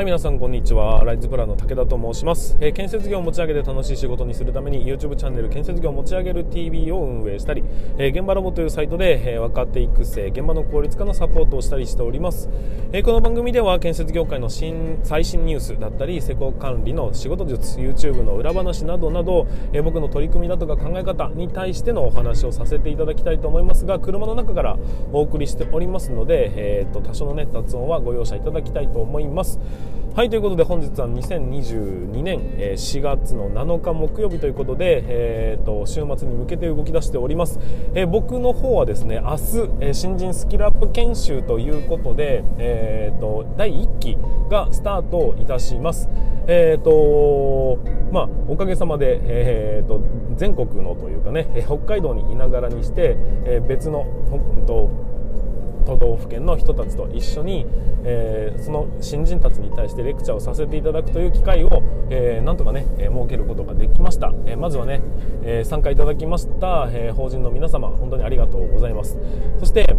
はい、皆さんこんにちは。ライズプランの武田と申します。えー、建設業を持ち上げて楽しい仕事にするために YouTube チャンネル建設業を持ち上げる TV を運営したり、えー、現場ラボというサイトで、えー、若手育成、現場の効率化のサポートをしたりしております。えこの番組では建設業界の新最新ニュースだったり、施工管理の仕事術、YouTube の裏話などなど、え僕の取り組みだとか考え方に対してのお話をさせていただきたいと思いますが、車の中からお送りしておりますので、えーと、多少のね雑音はご容赦いただきたいと思います。はいということで本日は2022年4月の7日木曜日ということで、えーと、週末に向けて動き出しております、えー、僕の方はですね明日、え新人スキルアップ研修ということで、えーと、第1期がスタートいたします。えーとまあ、おかげさまで、えーと、全国のというかね北海道にいながらにして、えー、別の、と都道府県の人たちと一緒に、えー、その新人たちに対してレクチャーをさせていただくという機会を、えー、なんとかね、えー、設けることができました、えまずはね、え参加いただきました、え法人の皆様本当にありがとうございます。そして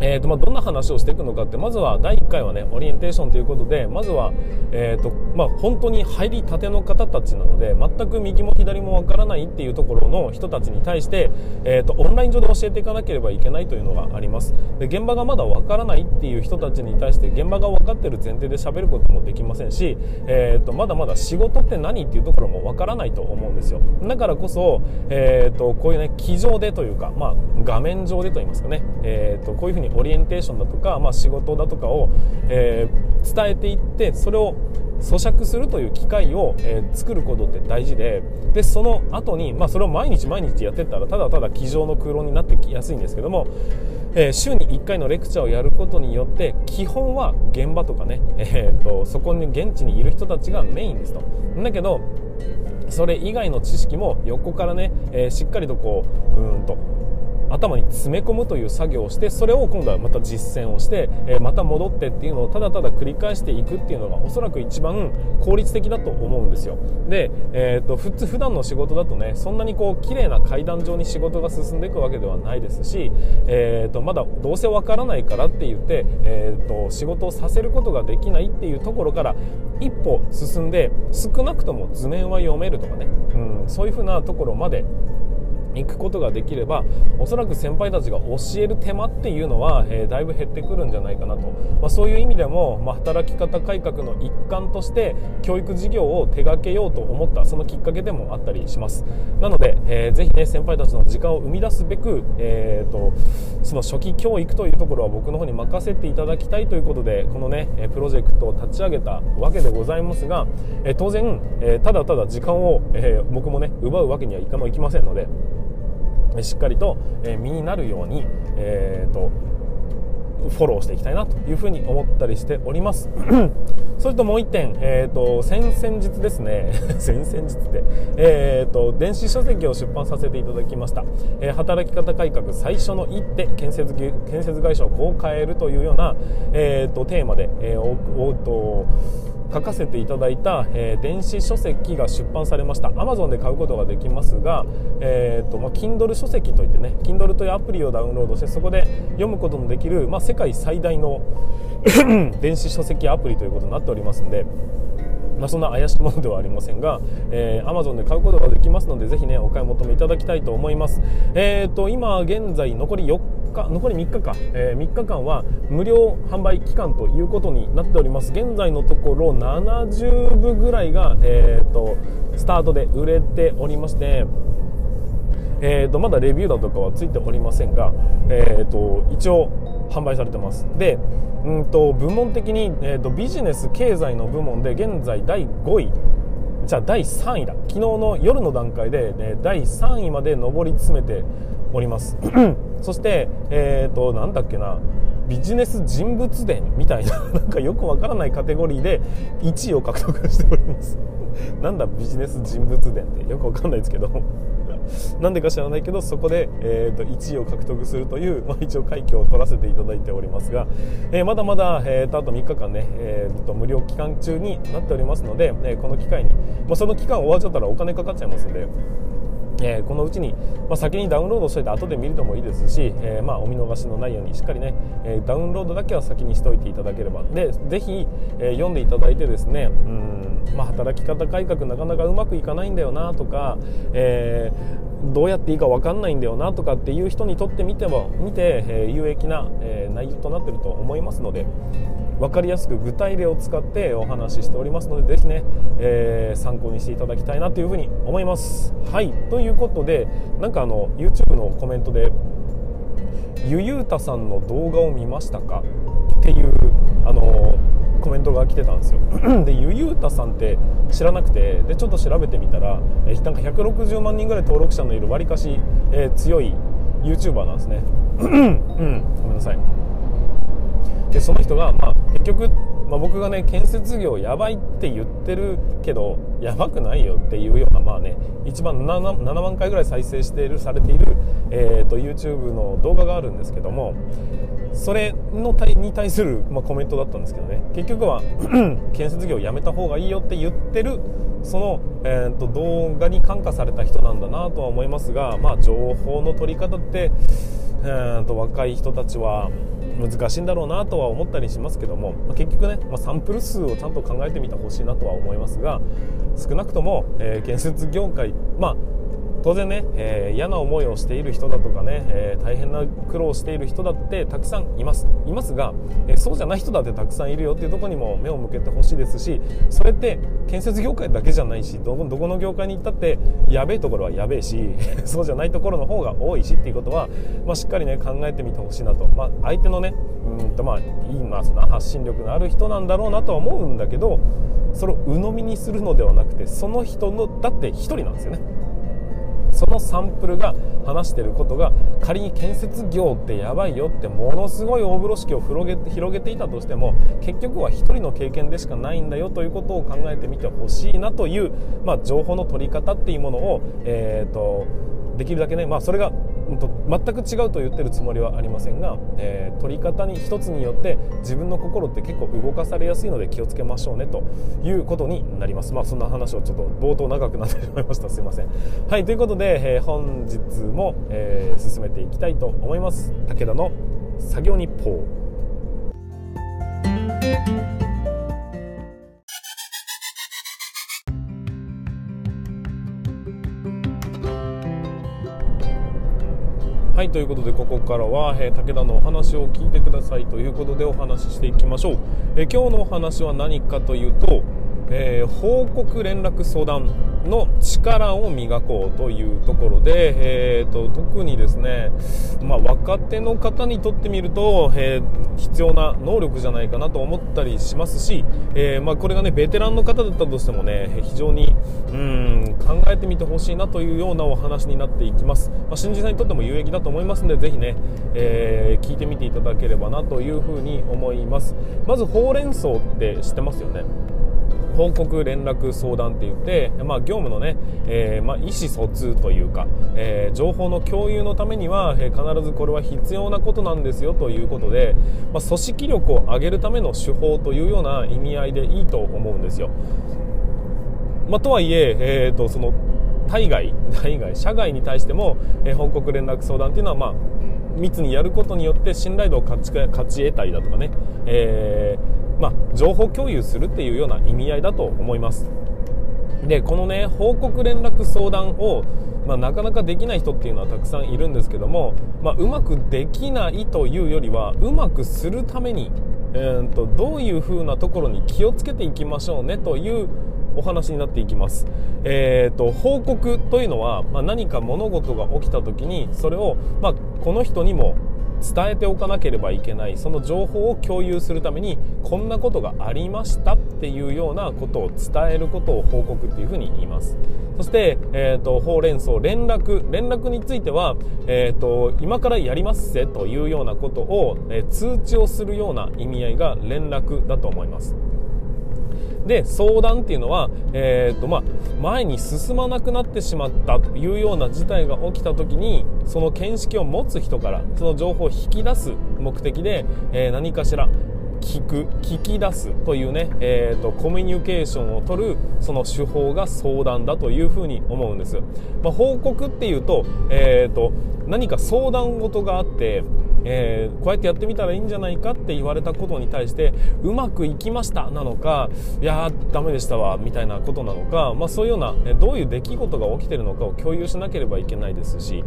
えーとまあ、どんな話をしていくのかってまずは第1回はねオリエンテーションということでまずは、えーとまあ、本当に入りたての方たちなので全く右も左もわからないっていうところの人たちに対して、えーと、オンライン上で教えていかなければいけないというのがあります。で現場がまだわからないっていう人たちに対して現場が分かってる前提で喋ることもできませんし、えーと、まだまだ仕事って何っていうところもわからないと思うんですよ。だからこそ、えーと、こういうね机上でというか、まあ、画面上でといいますかね、えー、とこういうふうににオリエンテーションだとか、まあ、仕事だとかを、えー、伝えていってそれを咀嚼するという機会を、えー、作ることって大事ででその後に、まあ、それを毎日毎日やってったらただただ机上の空論になってきやすいんですけども、えー、週に1回のレクチャーをやることによって基本は現場とかね、えーと、そこに現地にいる人たちがメインですと。だけどそれ以外の知識も横からね、えー、しっかりとこううんと頭に詰め込むという作業をしてそれを今度はまた実践をして、また戻ってっていうのをただただ繰り返していくっていうのがおそらく一番効率的だと思うんですよ。で、えーと、普通普段の仕事だとねそんなにこう綺麗な階段上に仕事が進んでいくわけではないですし、えーと、まだどうせわからないからって言って、えーと仕事をさせることができないっていうところから一歩進んで少なくとも図面は読めるとかね、うん、そういうふうなところまで行くことができればおそらく先輩たちが教える手間っていうのは、えー、だいぶ減ってくるんじゃないかなと、まあ、そういう意味でも、まあ、働き方改革の一環として教育事業を手掛けようと思ったそのきっかけでもあったりします。なので、えー、ぜひね先輩たちの時間を生み出すべく、えーと、その初期教育というところは僕の方に任せていただきたいということでこのねプロジェクトを立ち上げたわけでございますが、えー、当然、え、ただただ時間を、え僕もね奪うわけにはいかないきませんのでしっかりと、身になるように、えーと、フォローしていきたいなというふうに思ったりしております。それともう1点、えーと、先々日ですね。先々日って、えーと、電子書籍を出版させていただきました、えー、働き方改革最初の一手建設建設会社をこう変えるというような、えー、とテーマで、えー、おおと書かせていただいた、えー、電子書籍が出版されました。Amazon で買うことができますが、えーとまあ、Kindle 書籍といってね Kindle というアプリをダウンロードしてそこで読むことのできる、まあ、世界最大の 電子書籍アプリということになっておりますのでまあ、そんな怪しいものではありませんが、えー、Amazon で買うことができますのでぜひねお買い求めいただきたいと思います、えーと、今現在残り4残り3日か、えー、3日間は無料販売期間ということになっております。現在のところ70部ぐらいが、えーと、スタートで売れておりましてえーと、まだレビューだとかはついておりませんが、えーと一応販売されてます。でうんと部門的に、えーと、ビジネス経済の部門で現在第5位じゃあ第3位だ。昨日の夜の段階で、ね、第3位まで上り詰めております。そしてえっ、ー、となんだっけな。ビジネス人物伝みたいな なんかよくわからないカテゴリーで1位を獲得しております。なんだビジネス人物伝って。よくわかんないですけど。なんでか知らないけどそこで、えーと、1位を獲得するという、まあ、一応快挙を取らせていただいておりますが、えー、まだまだ、えーと、あと3日間ね、えーと、無料期間中になっておりますので、え、この機会に、まあ、その期間終わっちゃったらお金かかっちゃいますのでえー、このうちに、まあ、先にダウンロードしておいて後で見るのもいいですし、えー、まあ、お見逃しのないようにしっかりね、えー、ダウンロードだけは先にしておいていただければ。でぜひ、え読んでいただいてですねうん、まあ、働き方改革なかなかうまくいかないんだよなとか、えどうやっていいか分かんないんだよなとかっていう人にとってみても見て、え有益な、え内容となってると思いますので分かりやすく具体例を使ってお話ししておりますのでぜひね、えー、参考にしていただきたいなというふうに思います。はい。ということでなんかあの YouTube のコメントでゆゆうたさんの動画を見ましたか？っていうあのコメントが来てたんですよ。でゆゆうたさんって知らなくてでちょっと調べてみたら、えなんか160万人ぐらい登録者のいるわりかし、えー、強い YouTuber なんですね。うん。ごめんなさい。でその人が、まあ、結局、まあ、僕がね建設業やばいって言ってるけどやばくないよっていうようなまあね一番 7, 7万回ぐらい再生しているされている、えーと、YouTube の動画があるんですけどもそれの対に対する、ま、コメントだったんですけどね。結局は 建設業をやめた方がいいよって言ってるその、えーと、動画に感化された人なんだなとは思いますが、まあ、情報の取り方って、えーと若い人たちは難しいんだろうなとは思ったりしますけども、まあ、結局ね、まあ、サンプル数をちゃんと考えてみてほしいなとは思いますが少なくとも、えー、建設業界まあ当然ね、えー、嫌な思いをしている人だとかね、えー、大変な苦労をしている人だってたくさんいますいますが、えー、そうじゃない人だってたくさんいるよっていうところにも目を向けてほしいですしそれって建設業界だけじゃないしどどこの業界に行ったってやべえところはやべえし そうじゃないところの方が多いしっていうことは、まあ、しっかりね考えてみてほしいなと、まあ、相手のねうんとまあいいまあその発信力のある人なんだろうなとは思うんだけどそれを鵜呑みにするのではなくてその人のだって1人なんですよね。そのサンプルが話してることが仮に建設業ってやばいよってものすごい大風呂敷を広げて広げていたとしても結局は1人の経験でしかないんだよということを考えてみてほしいなという、まあ、情報の取り方っていうものを、えーとできるだけね、まあ、それが全く違うと言ってるつもりはありませんが、えー、取り方に一つによって自分の心って結構動かされやすいので気をつけましょうねということになります。まあそんな話をちょっと冒頭長くなってしまいました。すいません。はいということで、えー、本日も、えー、進めていきたいと思います。武田の作業日報。はいということでここからは、えー、武田のお話を聞いてくださいということでお話ししていきましょう、えー、今日のお話は何かというと、えー、報告連絡相談の力を磨こうというところで、えーと、特にですね、まあ、若手の方にとってみると、えー、必要な能力じゃないかなと思ったりしますし、えー、まあ、これがねベテランの方だったとしてもね非常にうん考えてみてほしいなというようなお話になっていきます、まあ、新人さんにとっても有益だと思いますのでぜひね、えー、聞いてみていただければなというふに思います。まずほうれん草って知ってますよね？報告連絡相談って言って、まあ、業務のね、えー、まあ、意思疎通というか、えー、情報の共有のためには、えー、必ずこれは必要なことなんですよということで、まあ、組織力を上げるための手法というような意味合いでいいと思うんですよ。ま、とはいええーと、その対外 対外社外に対しても、え報告連絡相談っていうのは、まあ、密にやることによって信頼度を勝ち勝ち得たりだとかね、えーまあ、情報共有するっていうような意味合いだと思います。でこのね報告連絡相談を、まあ、なかなかできない人っていうのはたくさんいるんですけども、まあ、うまくできないというよりはうまくするために、えーと、どういうふうなところに気をつけていきましょうねというお話になっていきます、えーと、報告というのは、まあ、何か物事が起きた時にそれを、まあ、この人にも伝えておかなければいけないその情報を共有するためにこんなことがありましたっていうようなことを伝えることを報告っていうふうに言います。そして、えーと、ほうれん草連絡。連絡については、えーと、今からやりますぜというようなことを、えー、通知をするような意味合いが連絡だと思います。で相談っていうのは、えーとまあ、前に進まなくなってしまったというような事態が起きた時にその見識を持つ人からその情報を引き出す目的で、えー、何かしら聞く聞き出すというね、えーと、コミュニケーションを取るその手法が相談だというふうに思うんです、まあ、報告っていうと,、えーと、何か相談事があってえー、こうやってやってみたらいいんじゃないかって言われたことに対してうまくいきましたなのかいやーダメでしたわみたいなことなのか、まあ、そういうような、えどういう出来事が起きてるのかを共有しなければいけないですし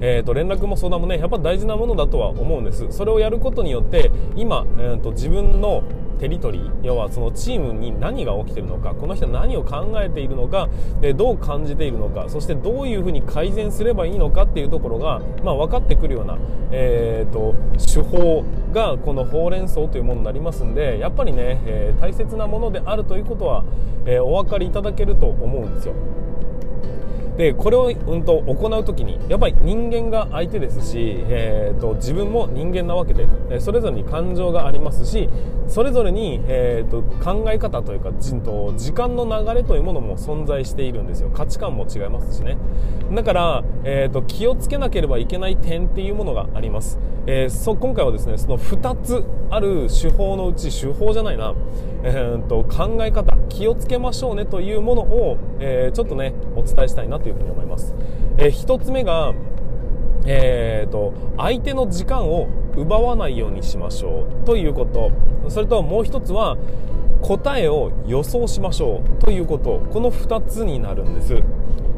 えーと、連絡も相談もねやっぱ大事なものだとは思うんです。それをやることによって今、えーと、自分のテリトリー要はそのチームに何が起きているのかこの人は何を考えているのかでどう感じているのかそしてどういうふうに改善すればいいのかっていうところが、まあ、分かってくるような、えーと、手法がこのほうれん草というものになりますんでやっぱりね、えー、大切なものであるということは、えー、お分かりいただけると思うんですよ。でこれを、うんと、行う時にやっぱり人間が相手ですし、えーと、自分も人間なわけでそれぞれに感情がありますしそれぞれに、えーと、考え方というかじと時間の流れというものも存在しているんですよ。価値観も違いますしね。だから、えーと、気をつけなければいけない点っていうものがあります、えー、そ今回はですねその2つある手法のうち手法じゃないな、えー、と考え方気をつけましょうねというものを、えー、ちょっとねお伝えしたいなというふうに思います、えー、1つ目がえーと、相手の時間を奪わないようにしましょうということ。それともう1つは答えを予想しましょうということ。この2つになるんです。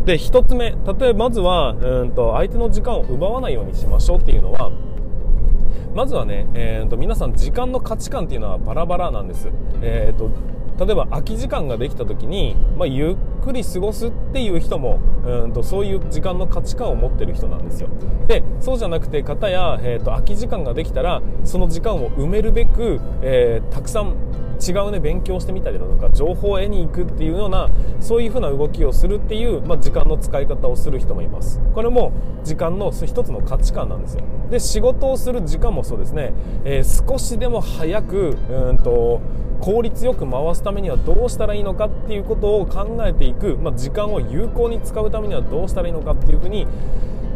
で1つ目例えばまずはうんと相手の時間を奪わないようにしましょうっていうのはまずはね、えーと、皆さん時間の価値観っていうのはバラバラなんです、えーと例えば空き時間ができた時に、まあ、ゆっくり過ごすっていう人もうんとそういう時間の価値観を持ってる人なんですよ。でそうじゃなくて方や、えーと、空き時間ができたらその時間を埋めるべく、えー、たくさん違うね勉強してみたりだとか情報を得に行くっていうようなそういうふうな動きをするっていう、まあ、時間の使い方をする人もいます。これも時間の一つの価値観なんですよ。で仕事をする時間もそうですね、えー、少しでも早くうんと効率よく回すためにはどうしたらいいのかっていうことを考えていく、まあ、時間を有効に使うためにはどうしたらいいのかっていうふうに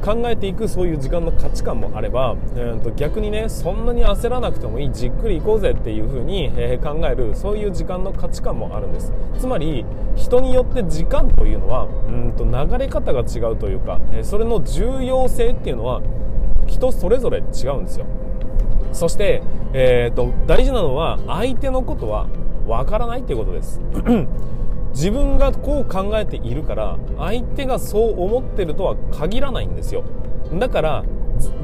考えていくそういう時間の価値観もあれば、えー、と逆にねそんなに焦らなくてもいいじっくり行こうぜっていう風に、えー、考えるそういう時間の価値観もあるんです。つまり人によって時間というのはうんと流れ方が違うというか、えー、それの重要性っていうのは人それぞれ違うんですよ。そして、えーと、大事なのは相手のことはわからないっていうことです。自分がこう考えているから相手がそう思ってるとは限らないんですよ。だから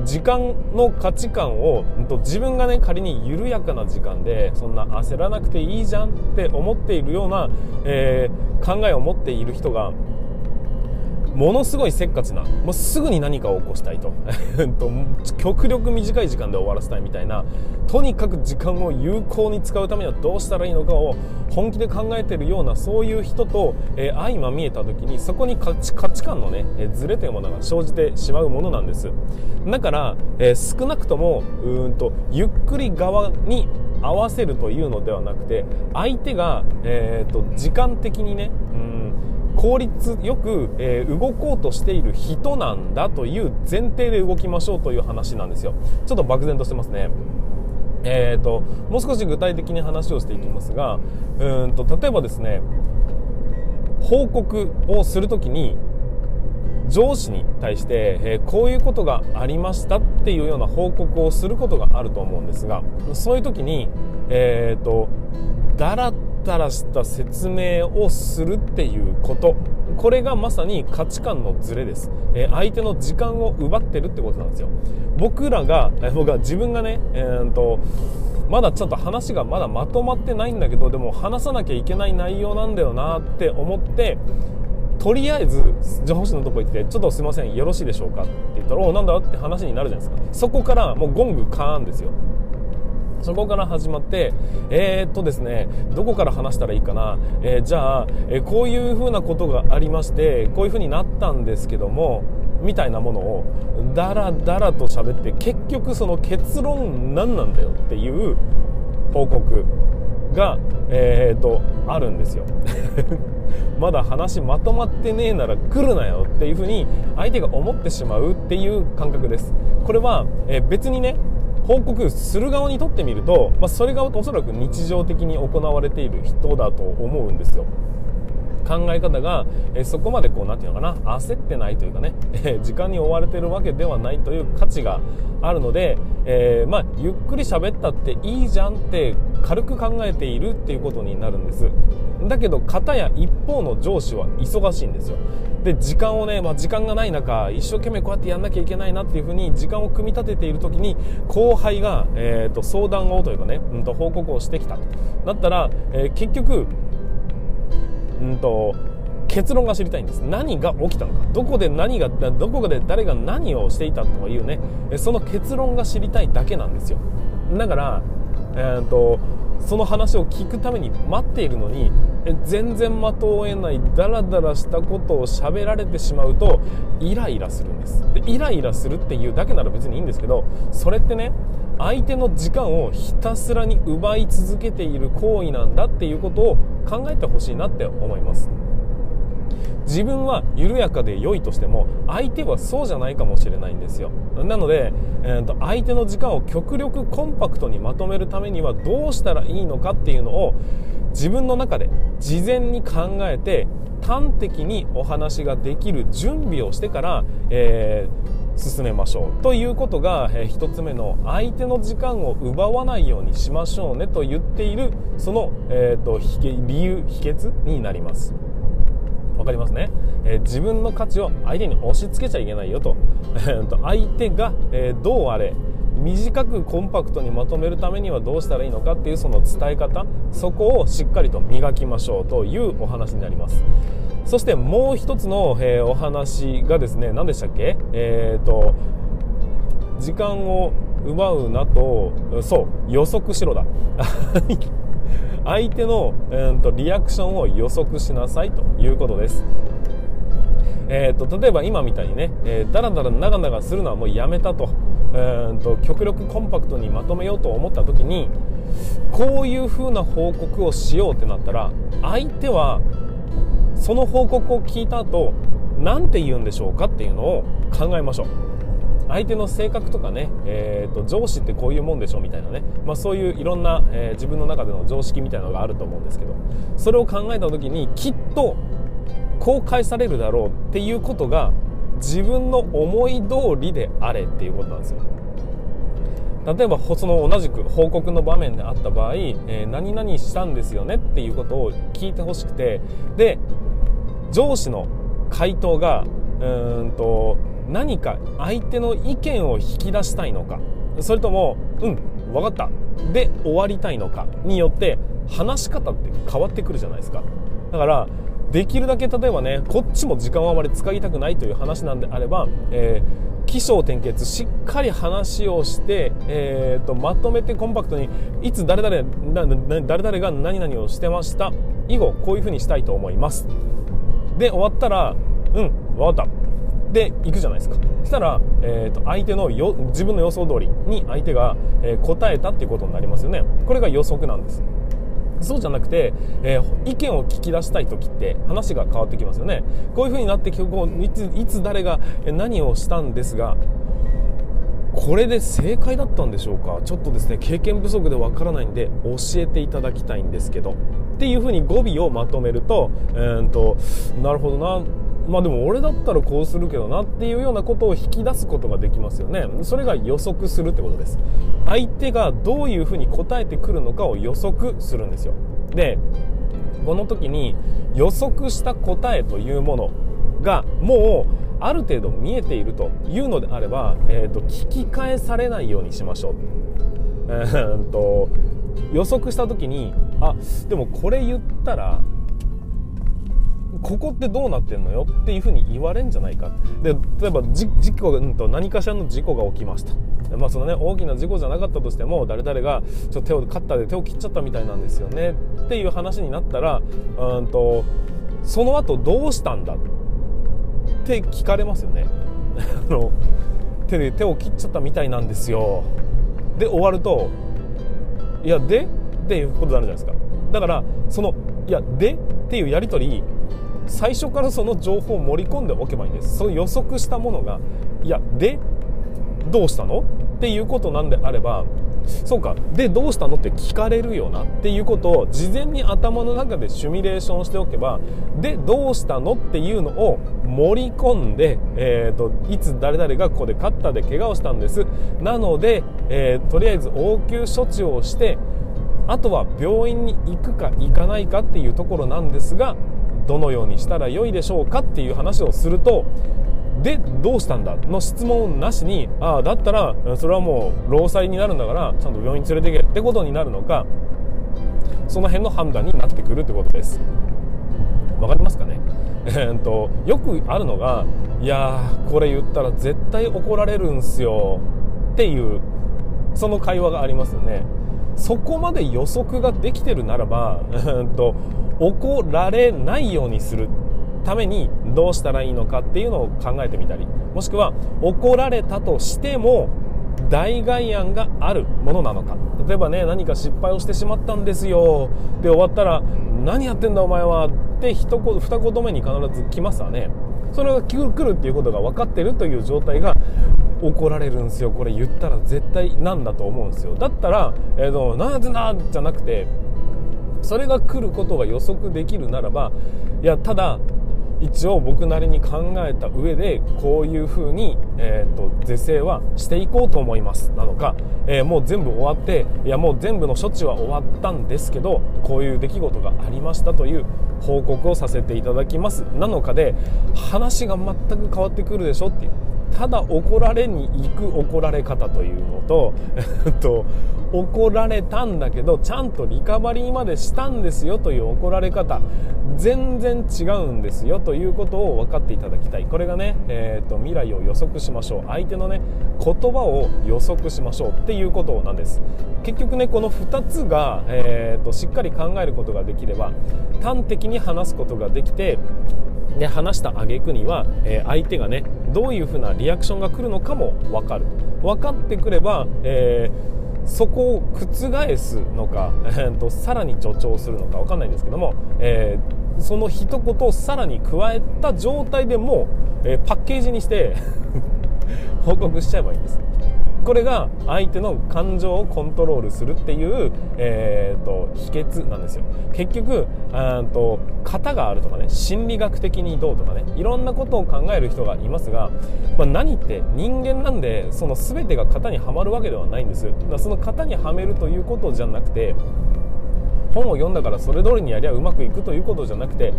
時間の価値観を自分がね仮に緩やかな時間でそんな焦らなくていいじゃんって思っているような、えー、考えを持っている人がものすごいせっかちなもうすぐに何かを起こしたい と。極力短い時間で終わらせたいみたいな。とにかく時間を有効に使うためにはどうしたらいいのかを本気で考えているようなそういう人と、えー、相まみえた時にそこに価値観のね、えー、ズレというものが生じてしまうものなんです。だから、えー、少なくともうんとゆっくり側に合わせるというのではなくて相手が、えーと、時間的にねうん効率よく、えー、動こうとしている人なんだという前提で動きましょうという話なんですよ。ちょっと漠然としてますね。えーと、もう少し具体的に話をしていきますがうんと例えばですね報告をするときに上司に対して、えー、こういうことがありましたっていうような報告をすることがあると思うんですがそういう時に、えーと、だらったらした説明をするっていうことこれがまさに価値観のズレです、えー、相手の時間を奪ってるってことなんですよ僕らが、えー、僕は自分がね、えー、とまだちょっと話がまだまとまってないんだけどでも話さなきゃいけない内容なんだよなって思ってとりあえず上司のとこ行って「ちょっとすいませんよろしいでしょうか?」って言ったら「おなんだ?」って話になるじゃないですかそこからもうゴングカーンですよそこから始まって、えー、っとですね、どこから話したらいいかな、えー、じゃあ、えー、こういうふうなことがありまして、こういうふうになったんですけども、みたいなものをダラダラと喋って結局その結論何なんだよっていう報告が、えー、とあるんですよ。まだ話まとまってねえなら来るなよっていうふうに相手が思ってしまうっていう感覚です。これは、え、別にね報告する側にとってみると、まあ、それがおそらく日常的に行われている人だと思うんですよ。考え方が、えそこまでこう何て言うのかな焦ってないというかね、え時間に追われてるわけではないという価値があるので、えー、まあ、ゆっくり喋ったっていいじゃんって軽く考えているっていうことになるんです。だけど片や一方の上司は忙しいんですよ。で時間をね、まあ、時間がない中一生懸命こうやってやんなきゃいけないなっていうふうに時間を組み立てている時に後輩が、えーと、相談をというかね、うん、と報告をしてきたと。なったら、えー、結局うんと結論が知りたいんです。何が起きたのか。どこで何がどこで誰が何をしていたとかいうね。その結論が知りたいだけなんですよ。だから、えーと、その話を聞くために待っているのに全然的を得ないダラダラしたことを喋られてしまうとイライラするんです。でイライラするっていうだけなら別にいいんですけどそれってね相手の時間をひたすらに奪い続けている行為なんだっていうことを考えてほしいなって思います。自分は緩やかで良いとしても相手はそうじゃないかもしれないんですよ。なので、えーと、相手の時間を極力コンパクトにまとめるためにはどうしたらいいのかっていうのを自分の中で事前に考えて端的にお話ができる準備をしてから、えー進めましょうということが、えー、1つ目の相手の時間を奪わないようにしましょうねと言っているその、えーと、理由秘訣になります。わかりますね、えー、自分の価値を相手に押し付けちゃいけないよと,相手が、えー、どうあれ短くコンパクトにまとめるためにはどうしたらいいのかっていうその伝え方そこをしっかりと磨きましょうというお話になります。そしてもう一つの、えー、お話がですね何でしたっけ？えっ、ー、と時間を奪うなとそう予測しろだ。相手の、えーと、リアクションを予測しなさいということです。えーと、例えば今みたいにね、えー、だらだら長々するのはもうやめたと,、えーと極力コンパクトにまとめようと思った時にこういう風な報告をしようってなったら相手はその報告を聞いた後何て言うんでしょうかっていうのを考えましょう。相手の性格とかね、えーと、上司ってこういうもんでしょみたいなね、まあ、そういういろんな、えー、自分の中での常識みたいなのがあると思うんですけど。それを考えた時にきっと公開されるだろうっていうことが自分の思い通りであれっていうことなんですよ。例えばその同じく報告の場面であった場合、えー、何々したんですよねっていうことを聞いてほしくて。で上司の回答がうんと何か相手の意見を引き出したいのか。それともうん分かった。で終わりたいのかによって話し方って変わってくるじゃないですか。だからできるだけ例えばねこっちも時間をあまり使いたくないという話なんであれば、えー、起承転結しっかり話をして、えーと、まとめてコンパクトにいつ誰々誰々が何々をしてました。以後こういうふうにしたいと思います。で終わったらうん分かった。で行くじゃないですか。そしたら、えーと、相手のよ自分の予想通りに相手が、え、答えたっていうことになりますよね。これが予測なんです。そうじゃなくて、えー、意見を聞き出したい時って話が変わってきますよね。こういう風になってこういついつ誰が何をしたんですがこれで正解だったんでしょうか。ちょっとですね経験不足でわからないんで教えていただきたいんですけど。っていう風に語尾をまとめると,、えーと、なるほどなまあでも俺だったらこうするけどなっていうようなことを引き出すことができますよね。それが予測するってことです。相手がどういうふうに答えてくるのかを予測するんですよ。でこの時に予測した答えというものがもうある程度見えているというのであれば、えーと、聞き返されないようにしましょう、えーと予測した時にあでもこれ言ったらここってどうなってんのよっていうふうに言われんじゃないか。で例えば事故、うん、と何かしらの事故が起きました。まあそのね大きな事故じゃなかったとしても誰々がちょっと手をカッターで手を切っちゃったみたいなんですよねっていう話になったらうんとその後どうしたんだって聞かれますよね。あの手で手を切っちゃったみたいなんですよ。で終わるといやで？っていうことになるじゃないですか。だからそのいやで？っていうやり取り最初からその情報を盛り込んでおけばいいんです。その予測したものがいやでどうしたの？っていうことなんであればそうかでどうしたの？って聞かれるよな。っていうことを事前に頭の中でシミュレーションしておけばでどうしたの？っていうのを盛り込んで、えーと、いつ誰々がここで勝ったで怪我をしたんです。なので、えー、とりあえず応急処置をしてあとは病院に行くか行かないかっていうところなんですがどのようにしたらよいでしょうかっていう話をするとでどうしたんだ？の質問なしにああだったらそれはもう労災になるんだからちゃんと病院連れてけってことになるのかその辺の判断になってくるってことです。わかりますかね？えー、とよくあるのがいやこれ言ったら絶対怒られるんすよっていうその会話がありますよね。そこまで予測ができてるならば、えー、っと怒られないようにするためにどうしたらいいのかっていうのを考えてみたりもしくは怒られたとしても代替案があるものなのか。例えばね何か失敗をしてしまったんですよ。で終わったら何やってんだお前はって一言二言目に必ず来ますわね。それが来るっていうことが分かってるという状態が怒られるんですよ。これ言ったら絶対なんだと思うんですよ。だったら、えーと、なんでなじゃなくてそれが来ることが予測できるならばいやただ一応僕なりに考えた上でこういう風に、えーと、是正はしていこうと思います。なのか、えー、もう全部終わっていやもう全部の処置は終わったんですけどこういう出来事がありましたという報告をさせていただきます。なのかで話が全く変わってくるでしょっていう。ただ怒られに行く怒られ方というのと、と、怒られたんだけどちゃんとリカバリーまでしたんですよという怒られ方全然違うんですよということを分かっていただきたい。これがね、えーと、未来を予測しましょう。相手のね言葉を予測しましょうっていうことなんです。結局ねこの2つが、えーと、しっかり考えることができれば端的に話すことができてで話した挙句には、えー、相手がねどういうふうなリアクションが来るのかも分かる。分かってくれば、えーそこを覆すのか、えーと、さらに助長するのか分かんないんですけども、えー、その一言をさらに加えた状態でもう、え、パッケージにして 報告しちゃえばいいんです。これが相手の感情をコントロールするっていう、えーと、秘訣なんですよ。結局と型があるとかね心理学的にどうとかねいろんなことを考える人がいますが、まあ、何って人間なんでその全てが型にはまるわけではないんです。だからその型にはめるということじゃなくて本を読んだからそれ通りにやりゃうまくいくということじゃなくて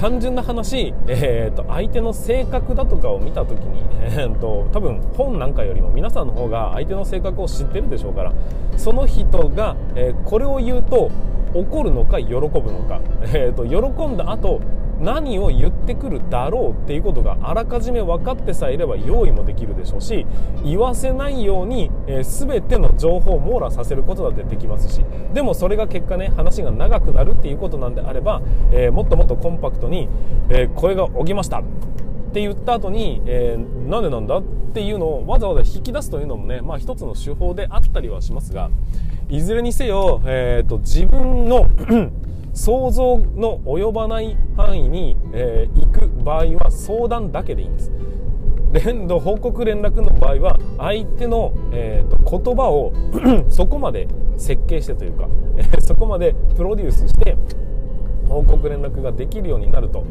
単純な話、えーと、相手の性格だとかを見た時に、えーと、多分本なんかよりも皆さんの方が相手の性格を知ってるでしょうからその人が、えー、これを言うと怒るのか喜ぶのか、えーと喜んだ後何を言ってくるだろうっていうことがあらかじめ分かってさえいれば用意もできるでしょうし言わせないように、えー、全ての情報を網羅させることだってできますしでもそれが結果ね話が長くなるっていうことなんであれば、えー、もっともっとコンパクトに、えー、声が起きました。って言った後に、えー、なんでなんだっていうのをわざわざ引き出すというのもね、まあ一つの手法であったりはしますが、いずれにせよ、えーと自分の想像の及ばない範囲に、えー、行く場合は相談だけでいいんです。連動報告連絡の場合は相手の、えーと、言葉を そこまで設計してというか、えー、そこまでプロデュースして報告連絡ができるようになると,、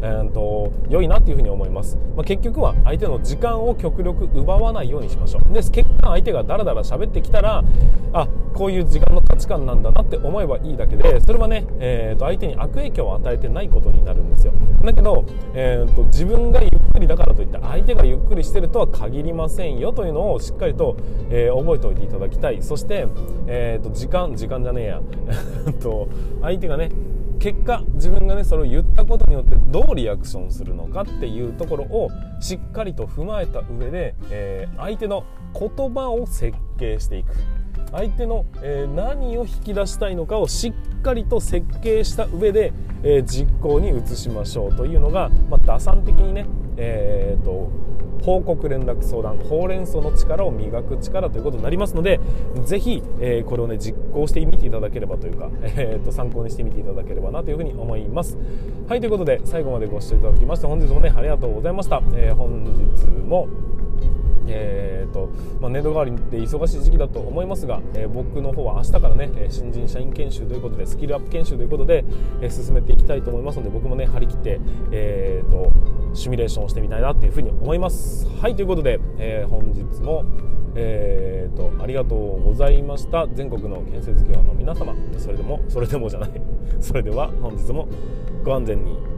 えーと、良いなっていうふうに思います、まあ、結局は相手の時間を極力奪わないようにしましょう。で結果相手がダラダラ喋ってきたらあこういう時間の価値観なんだなって思えばいいだけでそれはね、えーと、相手に悪影響を与えてないことになるんですよ。だけど、えーと、自分がゆっくりだからといって相手がゆっくりしてるとは限りませんよというのをしっかりと、えー、覚えておいていただきたい。そして、えー、と時間時間じゃねえや。と相手がね結果自分がねそれを言ったことによってどうリアクションするのかっていうところをしっかりと踏まえた上で、えー、相手の言葉を設計していく。相手の、え、何を引き出したいのかをしっかりと設計した上で、えー、実行に移しましょうというのが、まあ、打算的にね、えーと報告連絡相談ほうれん草の力を磨く力ということになりますのでぜひ、えー、これをね実行してみていただければというか、えー、と参考にしてみていただければなというふうに思います。はいということで最後までご視聴いただきまして本日もねありがとうございました、えー、本日もえーとまあ、年度代わりで忙しい時期だと思いますが、えー、僕の方は明日からね新人社員研修ということでスキルアップ研修ということで、えー、進めていきたいと思いますので僕もね張り切って、えーと、シミュレーションをしてみたいなというふうに思います。はいということで、えー、本日も、えー、とありがとうございました。全国の建設業の皆様。それでもそれでもじゃない。それでは本日もご安全に。